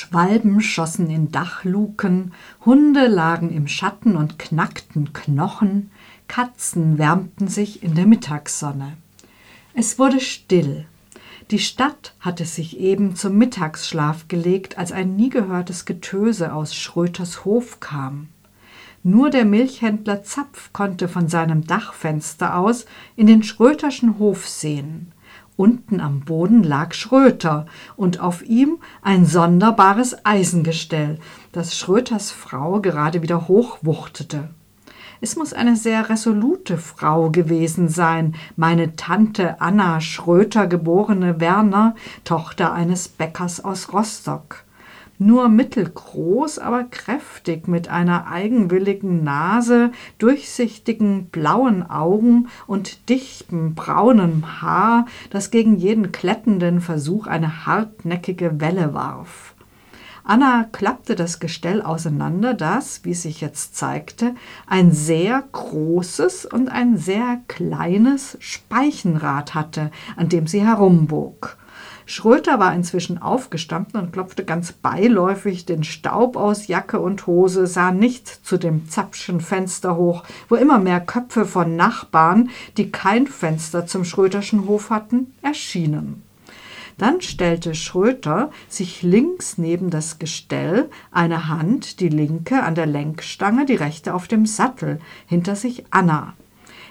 Schwalben schossen in Dachluken, Hunde lagen im Schatten und knackten Knochen, Katzen wärmten sich in der Mittagssonne. Es wurde still. Die Stadt hatte sich eben zum Mittagsschlaf gelegt, als ein nie gehörtes Getöse aus Schröters Hof kam. Nur der Milchhändler Zapf konnte von seinem Dachfenster aus in den Schröterschen Hof sehen. Unten am Boden lag Schröter und auf ihm ein sonderbares Eisengestell, das Schröters Frau gerade wieder hochwuchtete. Es muss eine sehr resolute Frau gewesen sein, meine Tante Anna Schröter, geborene Werner, Tochter eines Bäckers aus Rostock nur mittelgroß, aber kräftig, mit einer eigenwilligen Nase, durchsichtigen blauen Augen und dichtem braunem Haar, das gegen jeden klettenden Versuch eine hartnäckige Welle warf. Anna klappte das Gestell auseinander, das, wie sich jetzt zeigte, ein sehr großes und ein sehr kleines Speichenrad hatte, an dem sie herumbog. Schröter war inzwischen aufgestanden und klopfte ganz beiläufig den Staub aus Jacke und Hose, sah nicht zu dem Zapschen Fenster hoch, wo immer mehr Köpfe von Nachbarn, die kein Fenster zum Schröterschen Hof hatten, erschienen. Dann stellte Schröter sich links neben das Gestell, eine Hand, die linke an der Lenkstange, die rechte auf dem Sattel, hinter sich Anna.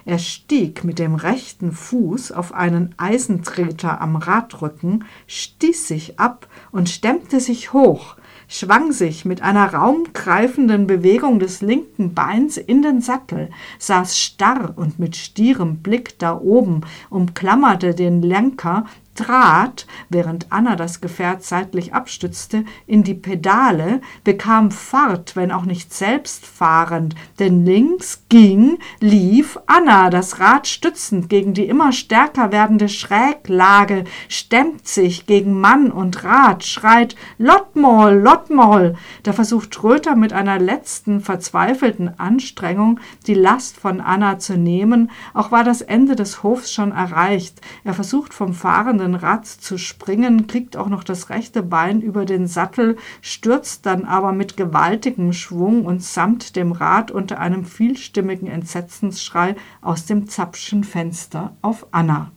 Er stieg mit dem rechten Fuß auf einen Eisentreter am Radrücken, stieß sich ab und stemmte sich hoch, schwang sich mit einer raumgreifenden Bewegung des linken Beins in den Sattel, saß starr und mit stierem Blick da oben, umklammerte den Lenker, trat, während Anna das Gefährt seitlich abstützte, in die Pedale, bekam Fahrt, wenn auch nicht selbstfahrend, denn links ging, lief Anna, das Rad stützend gegen die immer stärker werdende Schräglage, stemmt sich gegen Mann und Rad, schreit Lottmoll, Lottmoll. Da versucht Röther mit einer letzten verzweifelten Anstrengung die Last von Anna zu nehmen, auch war das Ende des Hofs schon erreicht. Er versucht vom fahrenden den Rad zu springen, kriegt auch noch das rechte Bein über den Sattel, stürzt dann aber mit gewaltigem Schwung und samt dem Rad unter einem vielstimmigen Entsetzensschrei aus dem Zapschen Fenster auf Anna.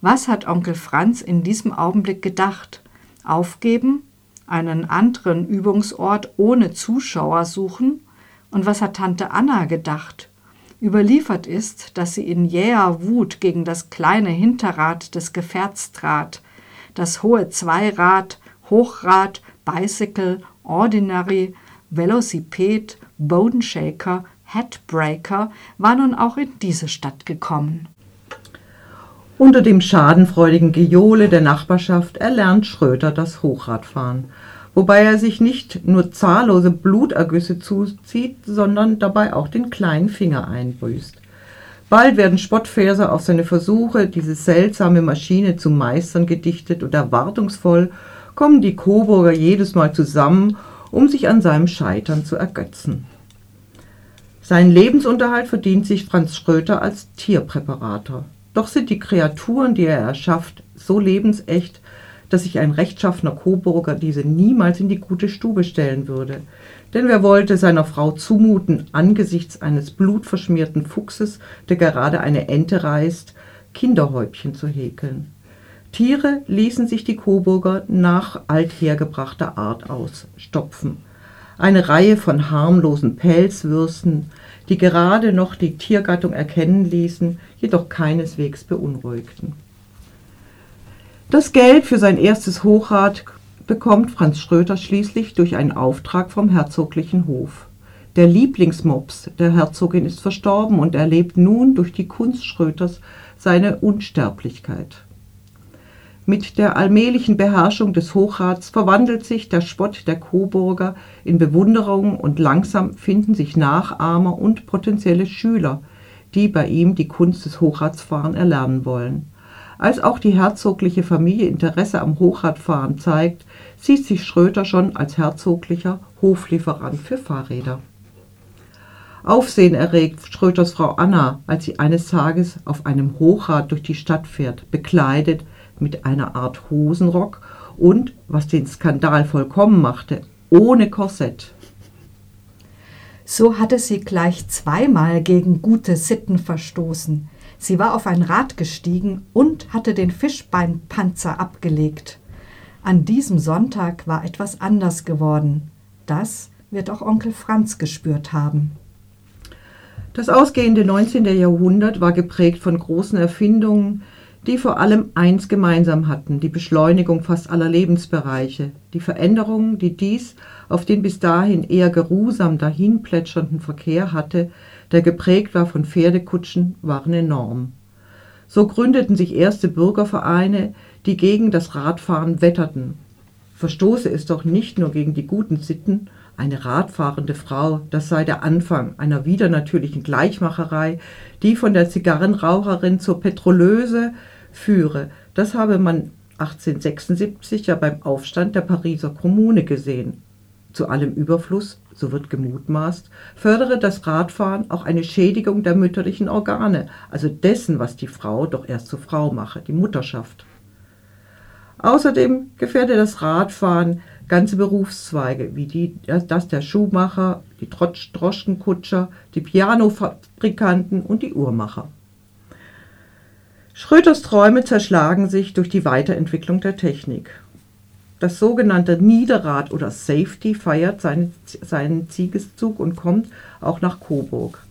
Was hat Onkel Franz in diesem Augenblick gedacht? Aufgeben? Einen anderen Übungsort ohne Zuschauer suchen? Und was hat Tante Anna gedacht? Überliefert ist, dass sie in jäher Wut gegen das kleine Hinterrad des Gefährts trat. Das hohe Zweirad, Hochrad, Bicycle, Ordinary, Velociped, Bodenshaker, Headbreaker war nun auch in diese Stadt gekommen. Unter dem schadenfreudigen Gejohle der Nachbarschaft erlernt Schröter das Hochradfahren wobei er sich nicht nur zahllose Blutergüsse zuzieht, sondern dabei auch den kleinen Finger einbüßt. Bald werden Spottverse auf seine Versuche, diese seltsame Maschine zu meistern, gedichtet und erwartungsvoll kommen die Coburger jedes Mal zusammen, um sich an seinem Scheitern zu ergötzen. Seinen Lebensunterhalt verdient sich Franz Schröter als Tierpräparator. Doch sind die Kreaturen, die er erschafft, so lebensecht, dass sich ein rechtschaffener Coburger diese niemals in die gute Stube stellen würde. Denn wer wollte seiner Frau zumuten, angesichts eines blutverschmierten Fuchses, der gerade eine Ente reißt, Kinderhäubchen zu häkeln? Tiere ließen sich die Coburger nach althergebrachter Art ausstopfen. Eine Reihe von harmlosen Pelzwürsten, die gerade noch die Tiergattung erkennen ließen, jedoch keineswegs beunruhigten. Das Geld für sein erstes Hochrad bekommt Franz Schröter schließlich durch einen Auftrag vom herzoglichen Hof. Der Lieblingsmops der Herzogin ist verstorben und erlebt nun durch die Kunst Schröters seine Unsterblichkeit. Mit der allmählichen Beherrschung des Hochrads verwandelt sich der Spott der Coburger in Bewunderung und langsam finden sich Nachahmer und potenzielle Schüler, die bei ihm die Kunst des Hochradsfahren erlernen wollen. Als auch die herzogliche Familie Interesse am Hochradfahren zeigt, sieht sich Schröter schon als herzoglicher Hoflieferant für Fahrräder. Aufsehen erregt Schröters Frau Anna, als sie eines Tages auf einem Hochrad durch die Stadt fährt, bekleidet mit einer Art Hosenrock und, was den Skandal vollkommen machte, ohne Korsett. So hatte sie gleich zweimal gegen gute Sitten verstoßen. Sie war auf ein Rad gestiegen und hatte den Fischbeinpanzer abgelegt. An diesem Sonntag war etwas anders geworden. Das wird auch Onkel Franz gespürt haben. Das ausgehende 19. Jahrhundert war geprägt von großen Erfindungen, die vor allem eins gemeinsam hatten, die Beschleunigung fast aller Lebensbereiche. Die Veränderungen, die dies auf den bis dahin eher geruhsam dahinplätschernden Verkehr hatte, der geprägt war von Pferdekutschen, waren enorm. So gründeten sich erste Bürgervereine, die gegen das Radfahren wetterten. Verstoße es doch nicht nur gegen die guten Sitten, eine radfahrende Frau, das sei der Anfang einer widernatürlichen Gleichmacherei, die von der Zigarrenraucherin zur Petrolöse führe. Das habe man 1876 ja beim Aufstand der Pariser Kommune gesehen. Zu allem Überfluss, so wird gemutmaßt, fördere das Radfahren auch eine Schädigung der mütterlichen Organe, also dessen, was die Frau doch erst zur Frau mache, die Mutterschaft. Außerdem gefährde das Radfahren ganze Berufszweige, wie die, das der Schuhmacher, die Droschkenkutscher, die Pianofabrikanten und die Uhrmacher. Schröters Träume zerschlagen sich durch die Weiterentwicklung der Technik. Das sogenannte Niederrad oder Safety feiert seine, seinen Siegeszug und kommt auch nach Coburg.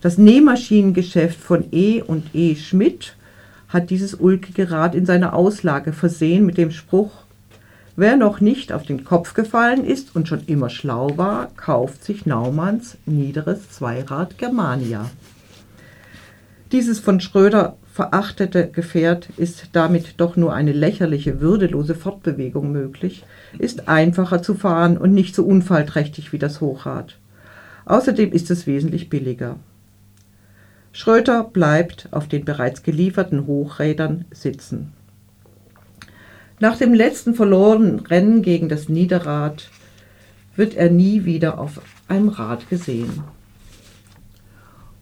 Das Nähmaschinengeschäft von E und E Schmidt hat dieses ulkige Rad in seiner Auslage versehen mit dem Spruch Wer noch nicht auf den Kopf gefallen ist und schon immer schlau war, kauft sich Naumanns niederes Zweirad Germania. Dieses von Schröder verachtete Gefährt ist damit doch nur eine lächerliche, würdelose Fortbewegung möglich, ist einfacher zu fahren und nicht so unfallträchtig wie das Hochrad. Außerdem ist es wesentlich billiger. Schröter bleibt auf den bereits gelieferten Hochrädern sitzen. Nach dem letzten verlorenen Rennen gegen das Niederrad wird er nie wieder auf einem Rad gesehen.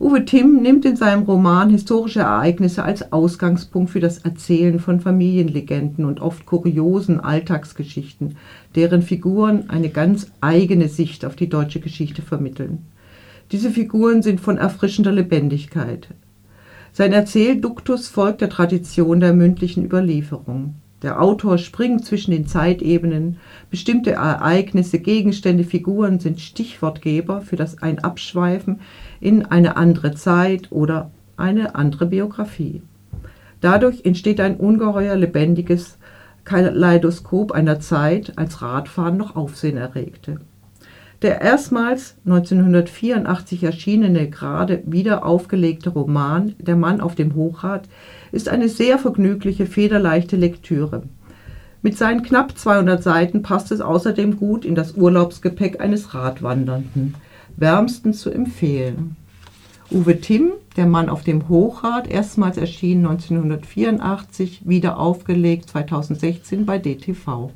Uwe Timm nimmt in seinem Roman historische Ereignisse als Ausgangspunkt für das Erzählen von Familienlegenden und oft kuriosen Alltagsgeschichten, deren Figuren eine ganz eigene Sicht auf die deutsche Geschichte vermitteln. Diese Figuren sind von erfrischender Lebendigkeit. Sein Erzählduktus folgt der Tradition der mündlichen Überlieferung. Der Autor springt zwischen den Zeitebenen, bestimmte Ereignisse, Gegenstände, Figuren sind Stichwortgeber für das ein Abschweifen in eine andere Zeit oder eine andere Biografie. Dadurch entsteht ein ungeheuer lebendiges Kaleidoskop einer Zeit, als Radfahren noch Aufsehen erregte. Der erstmals 1984 erschienene, gerade wieder aufgelegte Roman Der Mann auf dem Hochrad ist eine sehr vergnügliche, federleichte Lektüre. Mit seinen knapp 200 Seiten passt es außerdem gut in das Urlaubsgepäck eines Radwandernden. Wärmstens zu empfehlen. Uwe Timm, Der Mann auf dem Hochrad, erstmals erschienen 1984, wieder aufgelegt 2016 bei DTV.